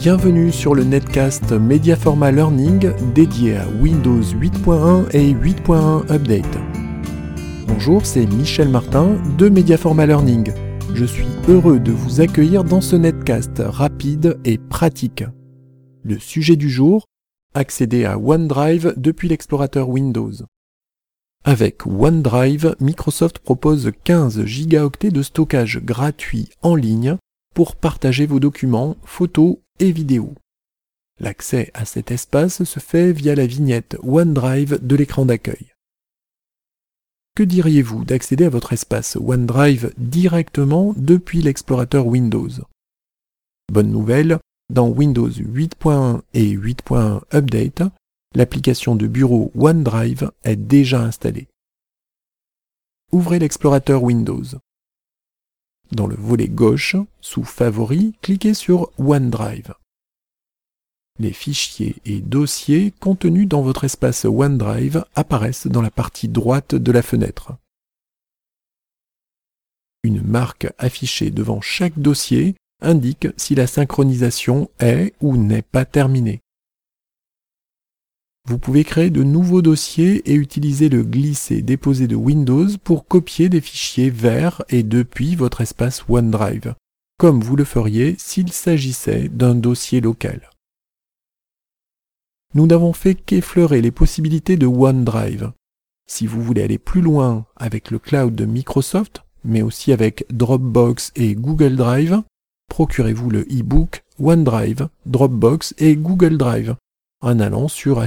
Bienvenue sur le netcast Mediaforma Learning dédié à Windows 8.1 et 8.1 Update. Bonjour, c'est Michel Martin de Mediaforma Learning. Je suis heureux de vous accueillir dans ce netcast rapide et pratique. Le sujet du jour, accéder à OneDrive depuis l'explorateur Windows. Avec OneDrive, Microsoft propose 15 gigaoctets de stockage gratuit en ligne pour partager vos documents, photos et vidéos. L'accès à cet espace se fait via la vignette OneDrive de l'écran d'accueil. Que diriez-vous d'accéder à votre espace OneDrive directement depuis l'explorateur Windows? Bonne nouvelle, dans Windows 8.1 et 8.1 Update, l'application de bureau OneDrive est déjà installée. Ouvrez l'explorateur Windows. Dans le volet gauche, sous Favoris, cliquez sur OneDrive. Les fichiers et dossiers contenus dans votre espace OneDrive apparaissent dans la partie droite de la fenêtre. Une marque affichée devant chaque dossier indique si la synchronisation est ou n'est pas terminée. Vous pouvez créer de nouveaux dossiers et utiliser le glisser-déposer de Windows pour copier des fichiers vers et depuis votre espace OneDrive, comme vous le feriez s'il s'agissait d'un dossier local. Nous n'avons fait qu'effleurer les possibilités de OneDrive. Si vous voulez aller plus loin avec le cloud de Microsoft, mais aussi avec Dropbox et Google Drive, procurez-vous le e-book OneDrive, Dropbox et Google Drive en allant sur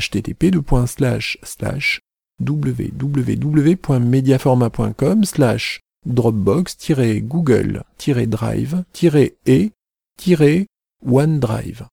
www.mediaforma.com slash dropbox-google-drive-e-onedrive.